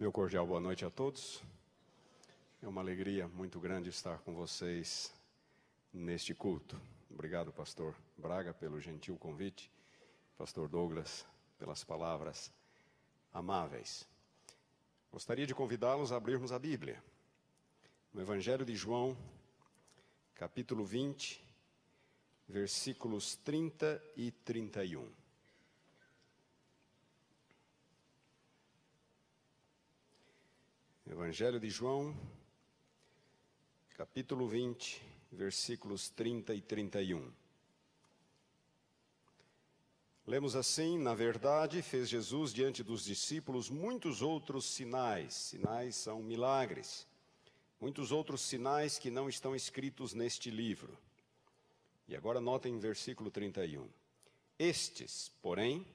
Meu cordial boa noite a todos. É uma alegria muito grande estar com vocês neste culto. Obrigado, pastor Braga, pelo gentil convite, pastor Douglas, pelas palavras amáveis. Gostaria de convidá-los a abrirmos a Bíblia. No Evangelho de João, capítulo 20, versículos 30 e 31. Evangelho de João, capítulo 20, versículos 30 e 31. Lemos assim: Na verdade, fez Jesus diante dos discípulos muitos outros sinais. Sinais são milagres. Muitos outros sinais que não estão escritos neste livro. E agora notem versículo 31. Estes, porém,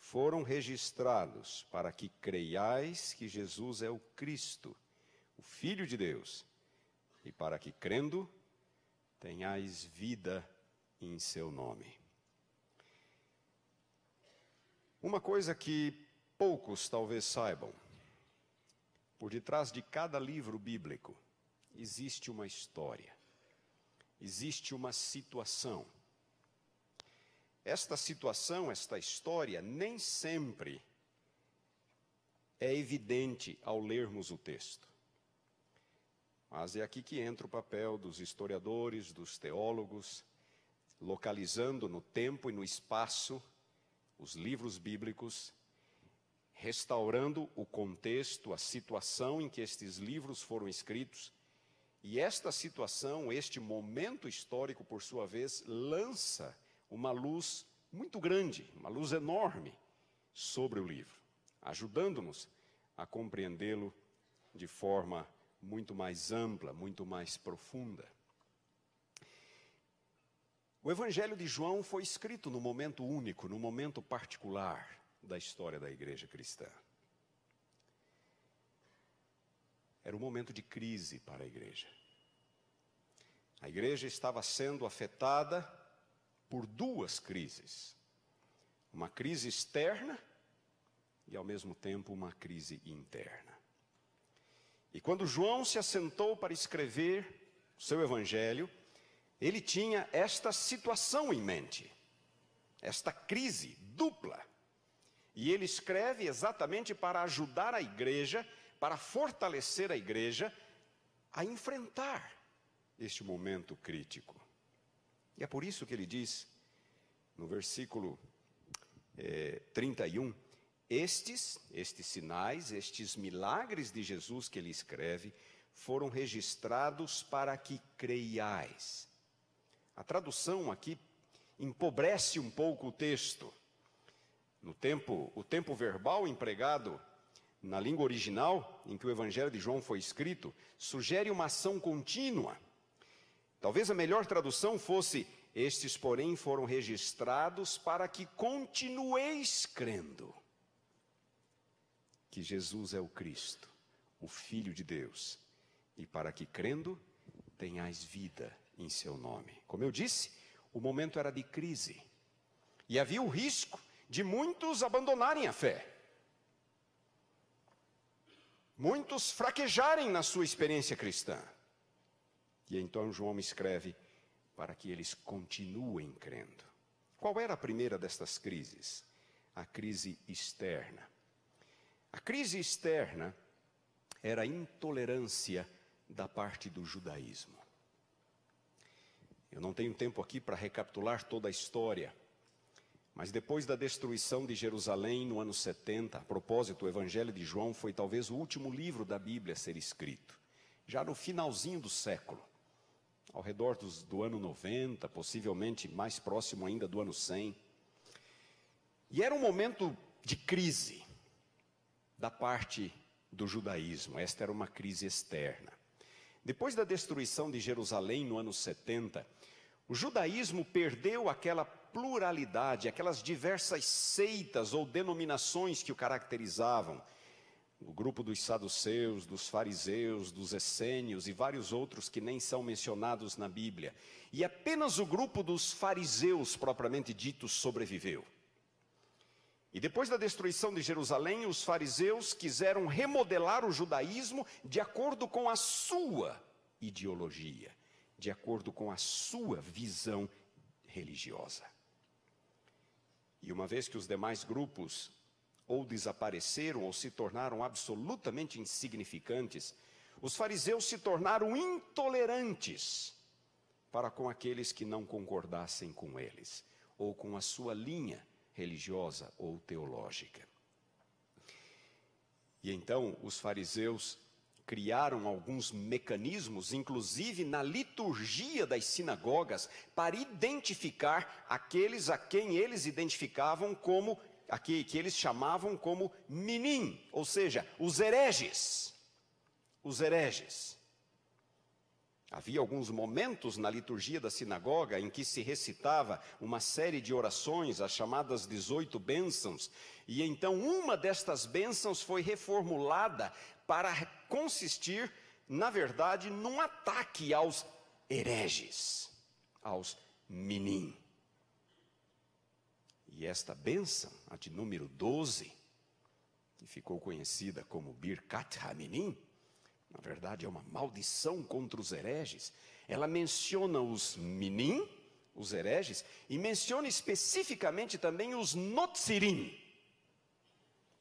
foram registrados para que creiais que Jesus é o Cristo, o Filho de Deus, e para que, crendo, tenhais vida em seu nome. Uma coisa que poucos talvez saibam: por detrás de cada livro bíblico existe uma história, existe uma situação esta situação, esta história, nem sempre é evidente ao lermos o texto. Mas é aqui que entra o papel dos historiadores, dos teólogos, localizando no tempo e no espaço os livros bíblicos, restaurando o contexto, a situação em que estes livros foram escritos. E esta situação, este momento histórico, por sua vez, lança uma luz muito grande, uma luz enorme sobre o livro, ajudando-nos a compreendê-lo de forma muito mais ampla, muito mais profunda. O Evangelho de João foi escrito no momento único, no momento particular da história da igreja cristã. Era um momento de crise para a igreja. A igreja estava sendo afetada por duas crises: uma crise externa e, ao mesmo tempo, uma crise interna. E quando João se assentou para escrever o seu evangelho, ele tinha esta situação em mente, esta crise dupla. E ele escreve exatamente para ajudar a igreja, para fortalecer a igreja a enfrentar este momento crítico. E é por isso que ele diz, no versículo é, 31, estes, estes sinais, estes milagres de Jesus que ele escreve, foram registrados para que creiais. A tradução aqui empobrece um pouco o texto. No tempo, o tempo verbal empregado na língua original em que o Evangelho de João foi escrito sugere uma ação contínua Talvez a melhor tradução fosse: Estes, porém, foram registrados para que continueis crendo que Jesus é o Cristo, o Filho de Deus, e para que crendo tenhais vida em seu nome. Como eu disse, o momento era de crise e havia o risco de muitos abandonarem a fé. Muitos fraquejarem na sua experiência cristã. E então João escreve para que eles continuem crendo. Qual era a primeira destas crises? A crise externa. A crise externa era a intolerância da parte do judaísmo. Eu não tenho tempo aqui para recapitular toda a história, mas depois da destruição de Jerusalém no ano 70, a propósito, o Evangelho de João foi talvez o último livro da Bíblia a ser escrito, já no finalzinho do século ao redor dos, do ano 90, possivelmente mais próximo ainda do ano 100. E era um momento de crise da parte do judaísmo, esta era uma crise externa. Depois da destruição de Jerusalém no ano 70, o judaísmo perdeu aquela pluralidade, aquelas diversas seitas ou denominações que o caracterizavam o grupo dos saduceus, dos fariseus, dos essênios e vários outros que nem são mencionados na Bíblia. E apenas o grupo dos fariseus, propriamente dito, sobreviveu. E depois da destruição de Jerusalém, os fariseus quiseram remodelar o judaísmo de acordo com a sua ideologia, de acordo com a sua visão religiosa. E uma vez que os demais grupos ou desapareceram ou se tornaram absolutamente insignificantes, os fariseus se tornaram intolerantes para com aqueles que não concordassem com eles ou com a sua linha religiosa ou teológica. E então os fariseus criaram alguns mecanismos, inclusive na liturgia das sinagogas, para identificar aqueles a quem eles identificavam como, aqui, que eles chamavam como minim, ou seja, os hereges. Os hereges. Havia alguns momentos na liturgia da sinagoga em que se recitava uma série de orações, as chamadas 18 bênçãos, e então uma destas bênçãos foi reformulada para consistir, na verdade, num ataque aos hereges, aos minim. E esta bênção, a de número 12, que ficou conhecida como Birkat Haminim, na verdade é uma maldição contra os hereges. Ela menciona os minim, os hereges, e menciona especificamente também os notzirim,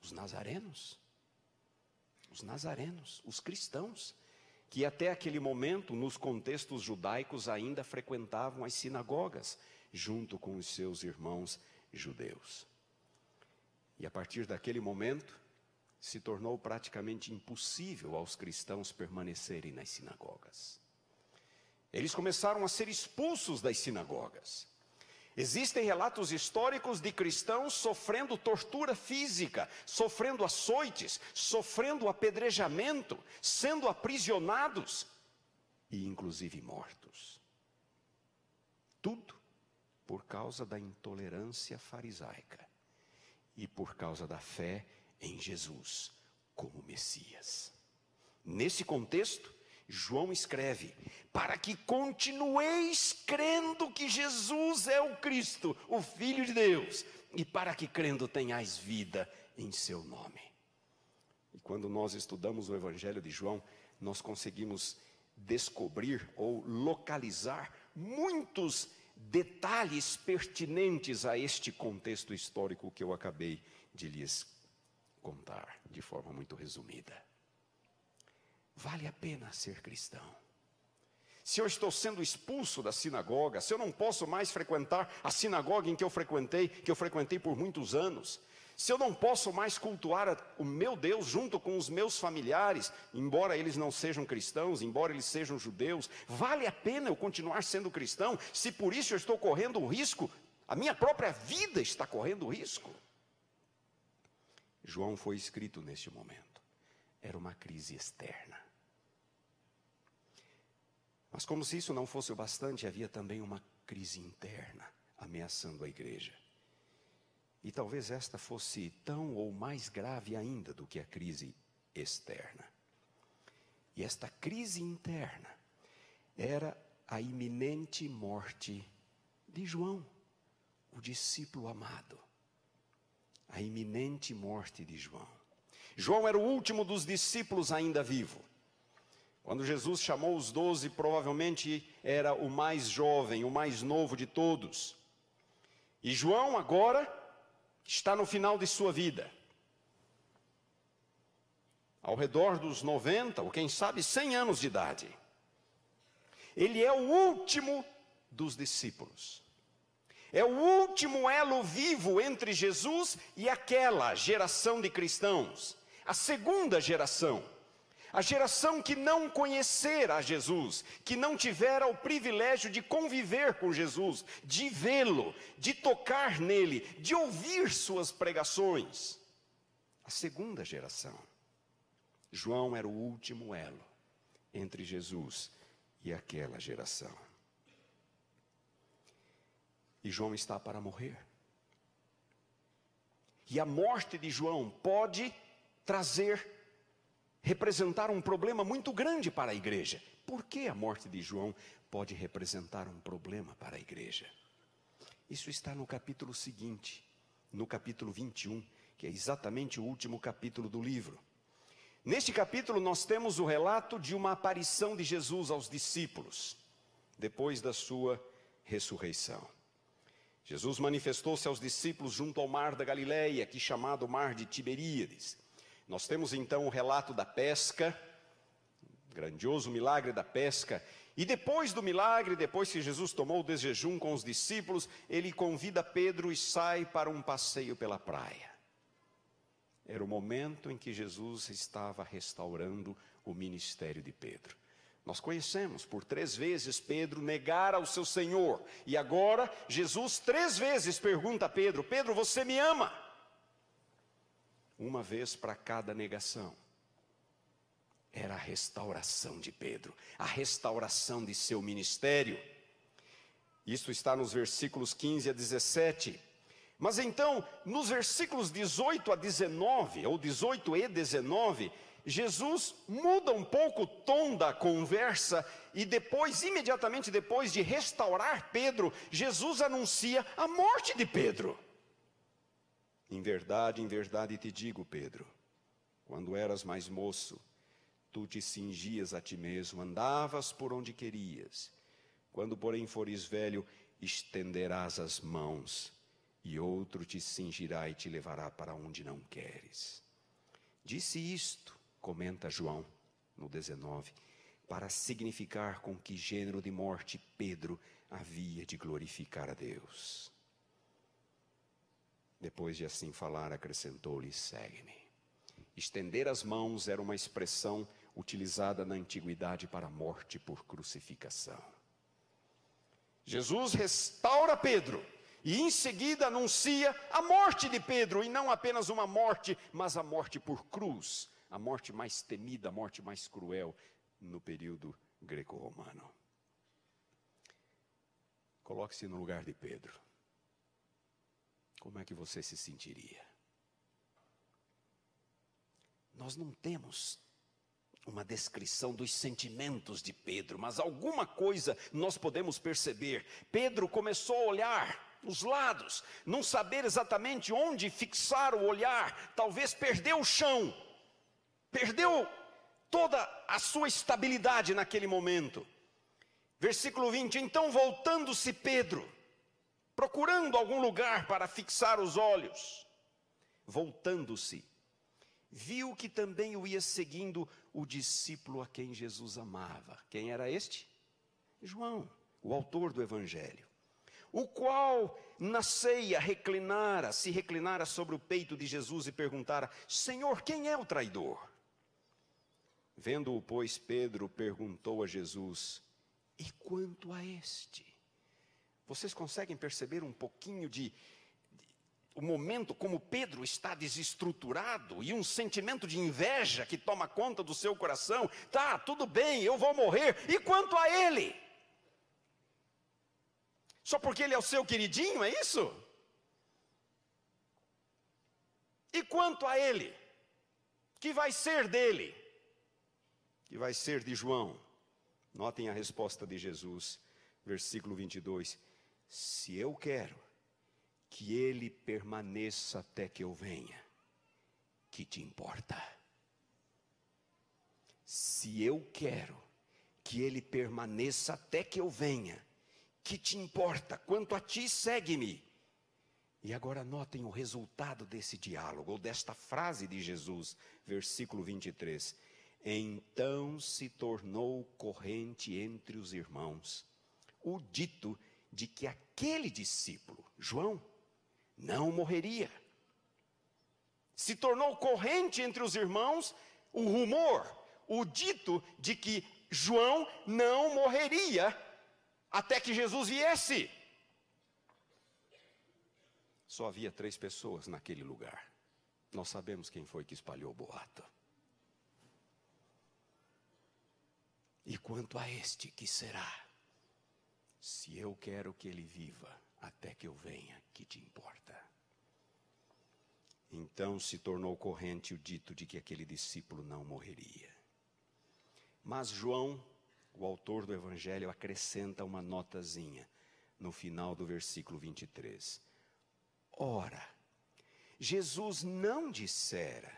os nazarenos. Os nazarenos, os cristãos, que até aquele momento, nos contextos judaicos, ainda frequentavam as sinagogas, junto com os seus irmãos judeus. E a partir daquele momento, se tornou praticamente impossível aos cristãos permanecerem nas sinagogas. Eles começaram a ser expulsos das sinagogas. Existem relatos históricos de cristãos sofrendo tortura física, sofrendo açoites, sofrendo apedrejamento, sendo aprisionados e inclusive mortos. Tudo por causa da intolerância farisaica e por causa da fé em Jesus como Messias. Nesse contexto, João escreve: para que continueis crendo que Jesus é o Cristo, o Filho de Deus, e para que crendo tenhais vida em seu nome. E quando nós estudamos o Evangelho de João, nós conseguimos descobrir ou localizar muitos detalhes pertinentes a este contexto histórico que eu acabei de lhes contar de forma muito resumida. Vale a pena ser cristão. Se eu estou sendo expulso da sinagoga, se eu não posso mais frequentar a sinagoga em que eu frequentei, que eu frequentei por muitos anos, se eu não posso mais cultuar o meu Deus junto com os meus familiares, embora eles não sejam cristãos, embora eles sejam judeus, vale a pena eu continuar sendo cristão, se por isso eu estou correndo um risco, a minha própria vida está correndo risco. João foi escrito neste momento. Era uma crise externa. Mas, como se isso não fosse o bastante, havia também uma crise interna ameaçando a igreja. E talvez esta fosse tão ou mais grave ainda do que a crise externa. E esta crise interna era a iminente morte de João, o discípulo amado a iminente morte de João. João era o último dos discípulos ainda vivo. Quando Jesus chamou os doze, provavelmente era o mais jovem, o mais novo de todos. E João agora está no final de sua vida. Ao redor dos 90, ou quem sabe 100 anos de idade. Ele é o último dos discípulos. É o último elo vivo entre Jesus e aquela geração de cristãos, a segunda geração. A geração que não conhecera Jesus, que não tivera o privilégio de conviver com Jesus, de vê-lo, de tocar nele, de ouvir suas pregações. A segunda geração. João era o último elo entre Jesus e aquela geração. E João está para morrer. E a morte de João pode trazer, representar um problema muito grande para a igreja. Por que a morte de João pode representar um problema para a igreja? Isso está no capítulo seguinte, no capítulo 21, que é exatamente o último capítulo do livro. Neste capítulo, nós temos o relato de uma aparição de Jesus aos discípulos, depois da sua ressurreição. Jesus manifestou-se aos discípulos junto ao mar da Galileia, aqui chamado Mar de Tiberíades. Nós temos então o relato da pesca, grandioso milagre da pesca, e depois do milagre, depois que Jesus tomou o desjejum com os discípulos, ele convida Pedro e sai para um passeio pela praia. Era o momento em que Jesus estava restaurando o ministério de Pedro. Nós conhecemos, por três vezes Pedro negara ao seu Senhor, e agora Jesus três vezes pergunta a Pedro: Pedro, você me ama? Uma vez para cada negação era a restauração de Pedro, a restauração de seu ministério. Isso está nos versículos 15 a 17. Mas então, nos versículos 18 a 19, ou 18 e 19, Jesus muda um pouco o tom da conversa e depois, imediatamente depois de restaurar Pedro, Jesus anuncia a morte de Pedro. Em verdade, em verdade te digo, Pedro, quando eras mais moço, tu te cingias a ti mesmo, andavas por onde querias. Quando, porém, fores velho, estenderás as mãos, e outro te cingirá e te levará para onde não queres. Disse isto, comenta João no 19, para significar com que gênero de morte Pedro havia de glorificar a Deus. Depois de assim falar, acrescentou-lhe: segue-me. Estender as mãos era uma expressão utilizada na antiguidade para a morte por crucificação. Jesus restaura Pedro e em seguida anuncia a morte de Pedro, e não apenas uma morte, mas a morte por cruz, a morte mais temida, a morte mais cruel no período greco-romano. Coloque-se no lugar de Pedro. Como é que você se sentiria? Nós não temos uma descrição dos sentimentos de Pedro, mas alguma coisa nós podemos perceber. Pedro começou a olhar os lados, não saber exatamente onde fixar o olhar, talvez perdeu o chão, perdeu toda a sua estabilidade naquele momento. Versículo 20: Então voltando-se Pedro, procurando algum lugar para fixar os olhos, voltando-se, viu que também o ia seguindo o discípulo a quem Jesus amava. Quem era este? João, o autor do Evangelho. O qual na ceia reclinara, se reclinara sobre o peito de Jesus e perguntara: Senhor, quem é o traidor? Vendo-o, pois, Pedro perguntou a Jesus: E quanto a este? Vocês conseguem perceber um pouquinho de, o momento como Pedro está desestruturado e um sentimento de inveja que toma conta do seu coração. Tá, tudo bem, eu vou morrer. E quanto a ele? Só porque ele é o seu queridinho, é isso? E quanto a ele? Que vai ser dele? Que vai ser de João? Notem a resposta de Jesus, versículo 22. Se eu quero que ele permaneça até que eu venha. Que te importa? Se eu quero que ele permaneça até que eu venha, que te importa? Quanto a ti, segue-me. E agora notem o resultado desse diálogo, ou desta frase de Jesus, versículo 23. Então se tornou corrente entre os irmãos o dito de que aquele discípulo, João, não morreria. Se tornou corrente entre os irmãos o rumor, o dito de que João não morreria até que Jesus viesse. Só havia três pessoas naquele lugar. Nós sabemos quem foi que espalhou o boato. E quanto a este, que será? Se eu quero que ele viva, até que eu venha, que te importa? Então se tornou corrente o dito de que aquele discípulo não morreria. Mas João, o autor do Evangelho, acrescenta uma notazinha no final do versículo 23. Ora, Jesus não dissera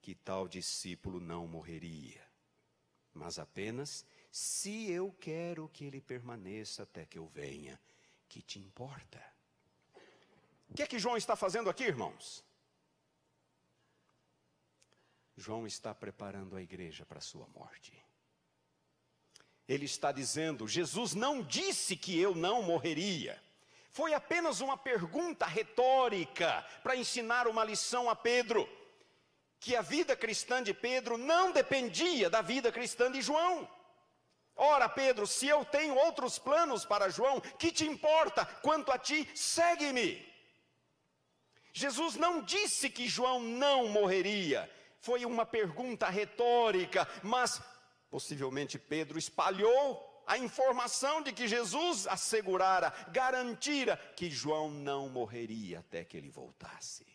que tal discípulo não morreria, mas apenas se eu quero que ele permaneça até que eu venha, que te importa? O que é que João está fazendo aqui, irmãos? João está preparando a igreja para a sua morte. Ele está dizendo: Jesus não disse que eu não morreria. Foi apenas uma pergunta retórica para ensinar uma lição a Pedro, que a vida cristã de Pedro não dependia da vida cristã de João. Ora, Pedro, se eu tenho outros planos para João, que te importa? Quanto a ti, segue-me. Jesus não disse que João não morreria, foi uma pergunta retórica, mas possivelmente Pedro espalhou a informação de que Jesus assegurara, garantira que João não morreria até que ele voltasse.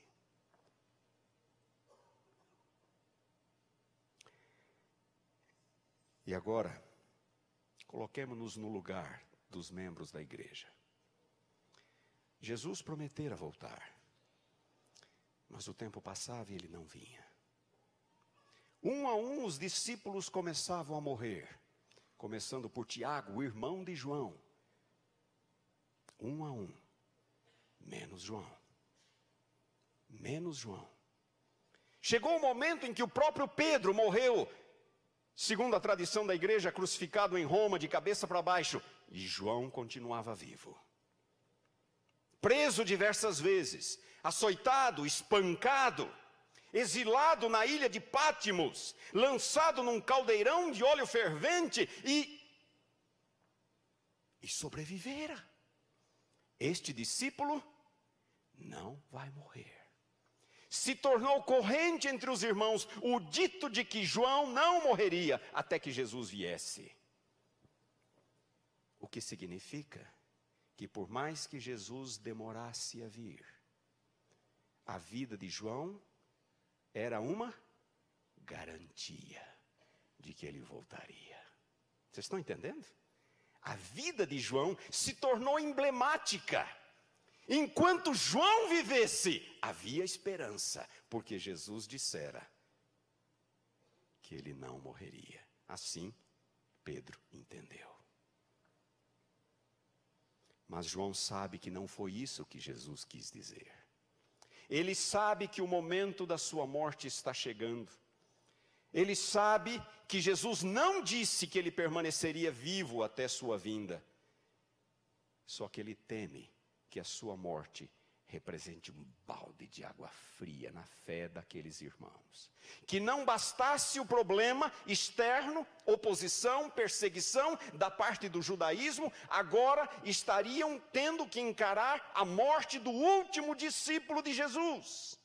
E agora, coloquemos-nos no lugar dos membros da igreja. Jesus prometera voltar, mas o tempo passava e ele não vinha. Um a um os discípulos começavam a morrer, começando por Tiago, o irmão de João. Um a um, menos João. Menos João. Chegou o momento em que o próprio Pedro morreu, segundo a tradição da igreja, crucificado em Roma, de cabeça para baixo, e João continuava vivo. Preso diversas vezes, açoitado, espancado, exilado na ilha de Pátimos, lançado num caldeirão de óleo fervente e e sobrevivera. Este discípulo não vai morrer. Se tornou corrente entre os irmãos o dito de que João não morreria até que Jesus viesse. O que significa que, por mais que Jesus demorasse a vir, a vida de João era uma garantia de que ele voltaria. Vocês estão entendendo? A vida de João se tornou emblemática. Enquanto João vivesse, havia esperança, porque Jesus dissera que ele não morreria. Assim, Pedro entendeu. Mas João sabe que não foi isso que Jesus quis dizer. Ele sabe que o momento da sua morte está chegando. Ele sabe que Jesus não disse que ele permaneceria vivo até sua vinda. Só que ele teme que a sua morte represente um balde de água fria na fé daqueles irmãos. Que não bastasse o problema externo, oposição, perseguição da parte do judaísmo, agora estariam tendo que encarar a morte do último discípulo de Jesus.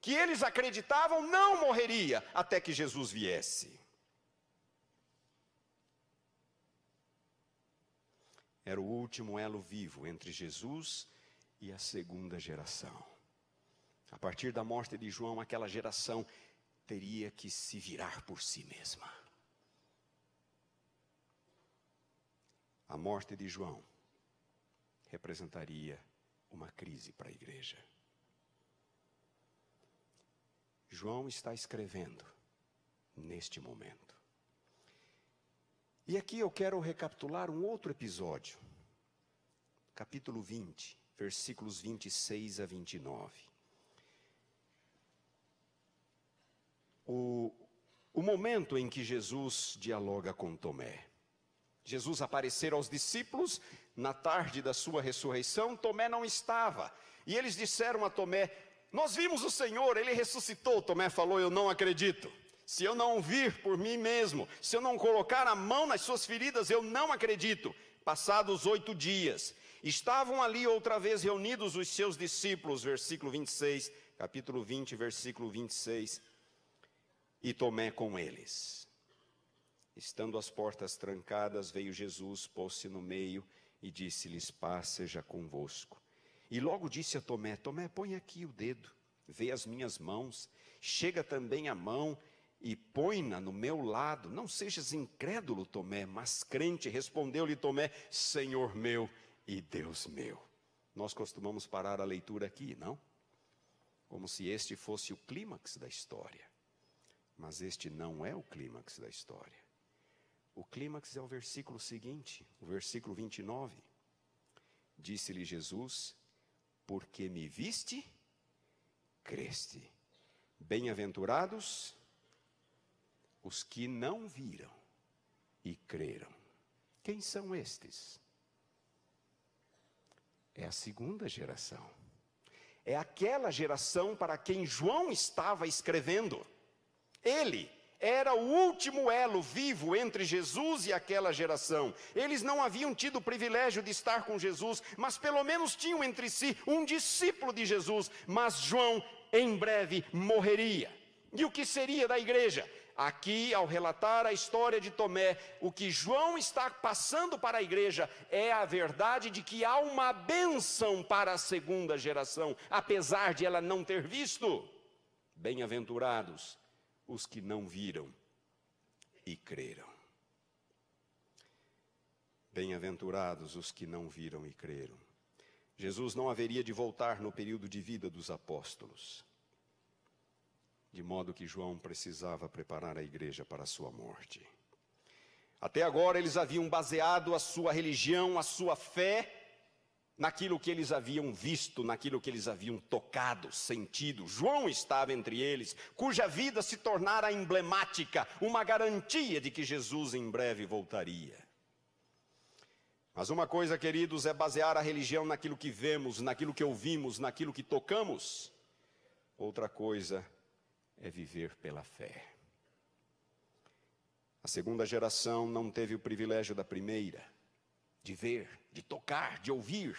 Que eles acreditavam não morreria até que Jesus viesse. Era o último elo vivo entre Jesus e a segunda geração. A partir da morte de João, aquela geração teria que se virar por si mesma. A morte de João representaria uma crise para a igreja. João está escrevendo neste momento. E aqui eu quero recapitular um outro episódio, capítulo 20, versículos 26 a 29. O, o momento em que Jesus dialoga com Tomé. Jesus apareceu aos discípulos na tarde da sua ressurreição, Tomé não estava. E eles disseram a Tomé: Nós vimos o Senhor, ele ressuscitou. Tomé falou: Eu não acredito. Se eu não vir por mim mesmo, se eu não colocar a mão nas suas feridas, eu não acredito. Passados oito dias, Estavam ali outra vez reunidos os seus discípulos, versículo 26, capítulo 20, versículo 26, e Tomé com eles. Estando as portas trancadas, veio Jesus, pôs-se no meio e disse-lhes: Paz seja convosco. E logo disse a Tomé: Tomé, põe aqui o dedo, vê as minhas mãos, chega também a mão e põe-na no meu lado. Não sejas incrédulo, Tomé, mas crente. Respondeu-lhe Tomé: Senhor meu e Deus meu. Nós costumamos parar a leitura aqui, não? como se este fosse o clímax da história. Mas este não é o clímax da história. O clímax é o versículo seguinte, o versículo 29. Disse-lhe Jesus: Porque me viste, creste. Bem-aventurados os que não viram e creram. Quem são estes? É a segunda geração. É aquela geração para quem João estava escrevendo. Ele era o último elo vivo entre Jesus e aquela geração. Eles não haviam tido o privilégio de estar com Jesus, mas pelo menos tinham entre si um discípulo de Jesus. Mas João, em breve, morreria. E o que seria da igreja? Aqui, ao relatar a história de Tomé, o que João está passando para a igreja é a verdade de que há uma bênção para a segunda geração, apesar de ela não ter visto. Bem-aventurados os que não viram e creram. Bem-aventurados os que não viram e creram. Jesus não haveria de voltar no período de vida dos apóstolos de modo que João precisava preparar a igreja para a sua morte. Até agora eles haviam baseado a sua religião, a sua fé, naquilo que eles haviam visto, naquilo que eles haviam tocado, sentido. João estava entre eles, cuja vida se tornara emblemática, uma garantia de que Jesus em breve voltaria. Mas uma coisa, queridos, é basear a religião naquilo que vemos, naquilo que ouvimos, naquilo que tocamos. Outra coisa é viver pela fé. A segunda geração não teve o privilégio da primeira, de ver, de tocar, de ouvir,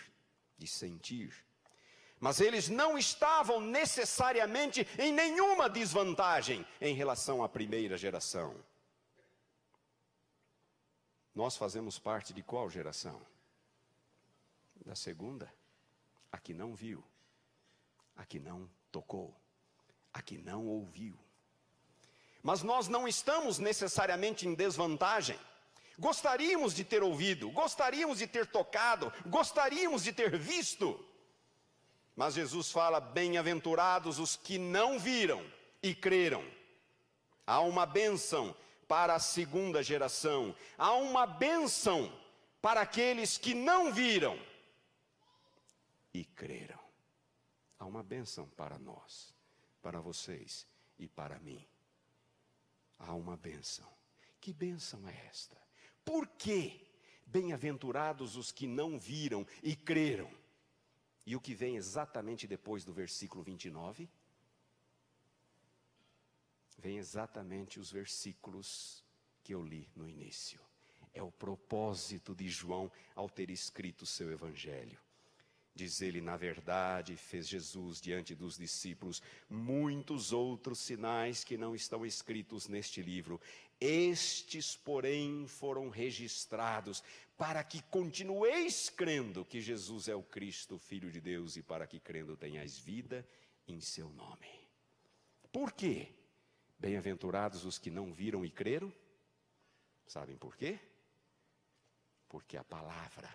de sentir. Mas eles não estavam necessariamente em nenhuma desvantagem em relação à primeira geração. Nós fazemos parte de qual geração? Da segunda, a que não viu, a que não tocou a que não ouviu. Mas nós não estamos necessariamente em desvantagem. Gostaríamos de ter ouvido, gostaríamos de ter tocado, gostaríamos de ter visto. Mas Jesus fala: bem-aventurados os que não viram e creram. Há uma bênção para a segunda geração, há uma bênção para aqueles que não viram e creram. Há uma bênção para nós para vocês e para mim. Há uma bênção. Que bênção é esta? Por que bem-aventurados os que não viram e creram? E o que vem exatamente depois do versículo 29? Vem exatamente os versículos que eu li no início. É o propósito de João ao ter escrito o seu evangelho. Diz ele, na verdade, fez Jesus diante dos discípulos muitos outros sinais que não estão escritos neste livro. Estes, porém, foram registrados para que continueis crendo que Jesus é o Cristo, Filho de Deus, e para que crendo tenhais vida em seu nome. Por quê? Bem-aventurados os que não viram e creram. Sabem por quê? Porque a palavra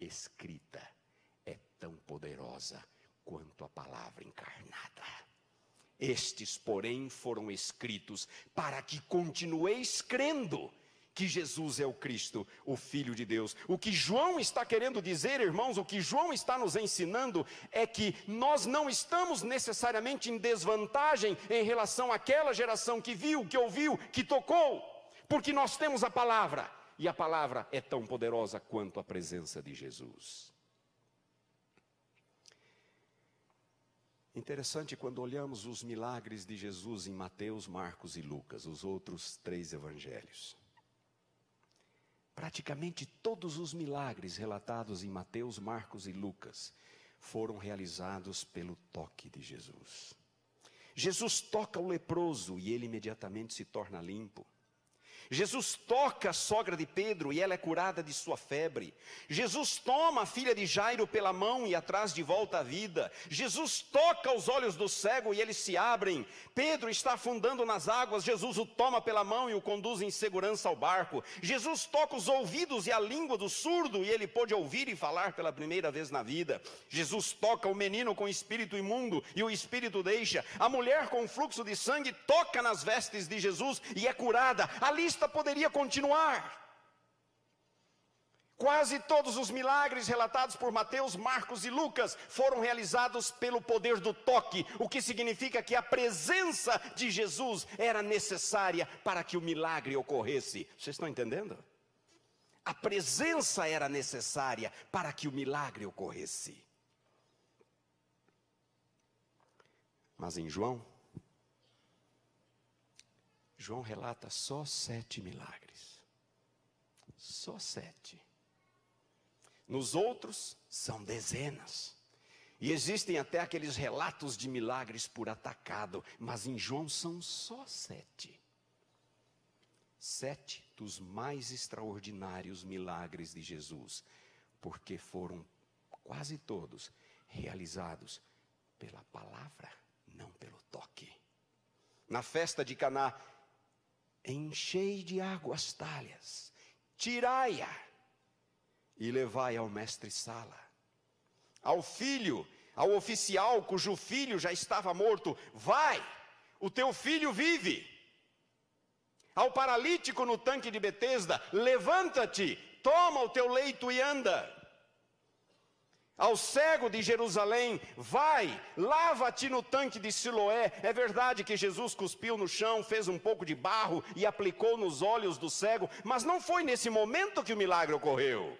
escrita tão poderosa quanto a palavra encarnada. Estes, porém, foram escritos para que continueis crendo que Jesus é o Cristo, o Filho de Deus. O que João está querendo dizer, irmãos, o que João está nos ensinando é que nós não estamos necessariamente em desvantagem em relação àquela geração que viu, que ouviu, que tocou, porque nós temos a palavra, e a palavra é tão poderosa quanto a presença de Jesus. Interessante quando olhamos os milagres de Jesus em Mateus, Marcos e Lucas, os outros três evangelhos. Praticamente todos os milagres relatados em Mateus, Marcos e Lucas foram realizados pelo toque de Jesus. Jesus toca o leproso e ele imediatamente se torna limpo. Jesus toca a sogra de Pedro e ela é curada de sua febre. Jesus toma a filha de Jairo pela mão e atrás de volta à vida. Jesus toca os olhos do cego e eles se abrem. Pedro está afundando nas águas, Jesus o toma pela mão e o conduz em segurança ao barco. Jesus toca os ouvidos e a língua do surdo e ele pôde ouvir e falar pela primeira vez na vida. Jesus toca o menino com espírito imundo e o espírito deixa. A mulher com fluxo de sangue toca nas vestes de Jesus e é curada. A lista lista poderia continuar. Quase todos os milagres relatados por Mateus, Marcos e Lucas foram realizados pelo poder do toque, o que significa que a presença de Jesus era necessária para que o milagre ocorresse. Vocês estão entendendo? A presença era necessária para que o milagre ocorresse. Mas em João, João relata só sete milagres. Só sete. Nos outros, são dezenas. E existem até aqueles relatos de milagres por atacado, mas em João são só sete. Sete dos mais extraordinários milagres de Jesus, porque foram quase todos realizados pela palavra, não pelo toque. Na festa de Caná, enchei de água as talhas, tirai-a e levai ao mestre-sala. Ao filho, ao oficial cujo filho já estava morto, vai, o teu filho vive. Ao paralítico no tanque de Betesda, levanta-te, toma o teu leito e anda ao cego de Jerusalém: Vai, lava-te no tanque de Siloé. É verdade que Jesus cuspiu no chão, fez um pouco de barro e aplicou nos olhos do cego, mas não foi nesse momento que o milagre ocorreu.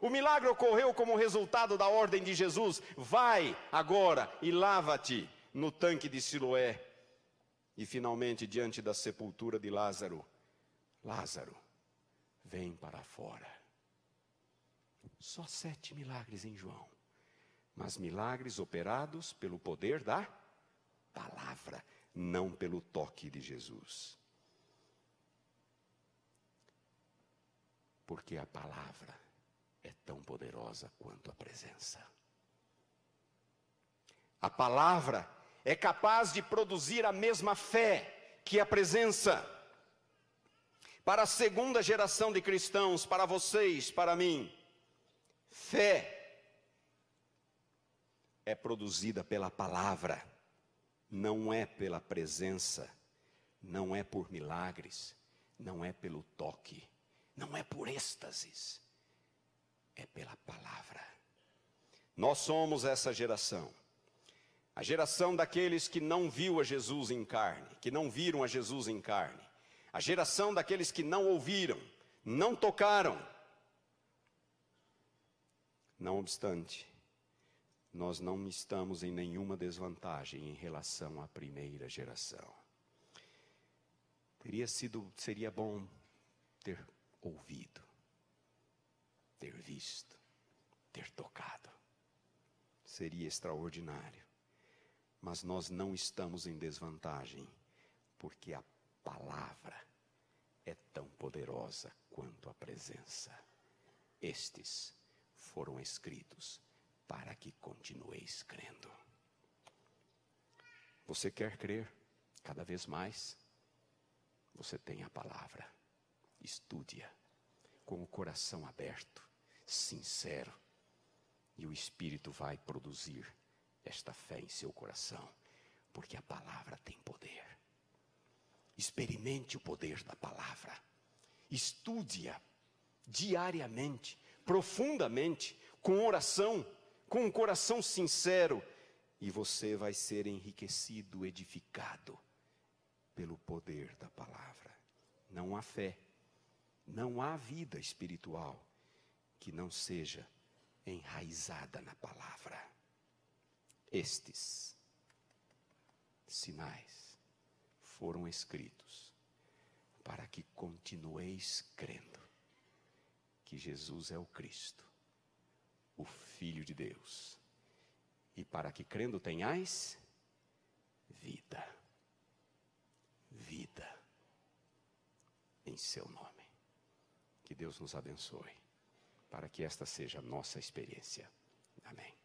O milagre ocorreu como resultado da ordem de Jesus: Vai agora e lava-te no tanque de Siloé. E finalmente, diante da sepultura de Lázaro, Lázaro, vem para fora. Só sete milagres em João, mas milagres operados pelo poder da palavra, não pelo toque de Jesus. Porque a palavra é tão poderosa quanto a presença. A palavra é capaz de produzir a mesma fé que a presença. Para a segunda geração de cristãos, para vocês, para mim, Fé é produzida pela palavra, não é pela presença, não é por milagres, não é pelo toque, não é por êxtases, é pela palavra. Nós somos essa geração, a geração daqueles que não viu a Jesus em carne, que não viram a Jesus em carne, a geração daqueles que não ouviram, não tocaram, não obstante, nós não estamos em nenhuma desvantagem em relação à primeira geração. Teria sido, seria bom ter ouvido, ter visto, ter tocado. Seria extraordinário. Mas nós não estamos em desvantagem, porque a palavra é tão poderosa quanto a presença. Estes foram escritos para que continueis crendo. Você quer crer cada vez mais? Você tem a palavra, estude-a com o coração aberto, sincero, e o Espírito vai produzir esta fé em seu coração, porque a palavra tem poder. Experimente o poder da palavra, estude-a diariamente, profundamente, com oração, com um coração sincero, e você vai ser enriquecido, edificado pelo poder da palavra. Não há fé, não há vida espiritual que não seja enraizada na palavra. Estes sinais foram escritos para que continueis crendo que Jesus é o Cristo, o Filho de Deus, e para que crendo tenhais vida, vida em seu nome. Que Deus nos abençoe, para que esta seja a nossa experiência. Amém.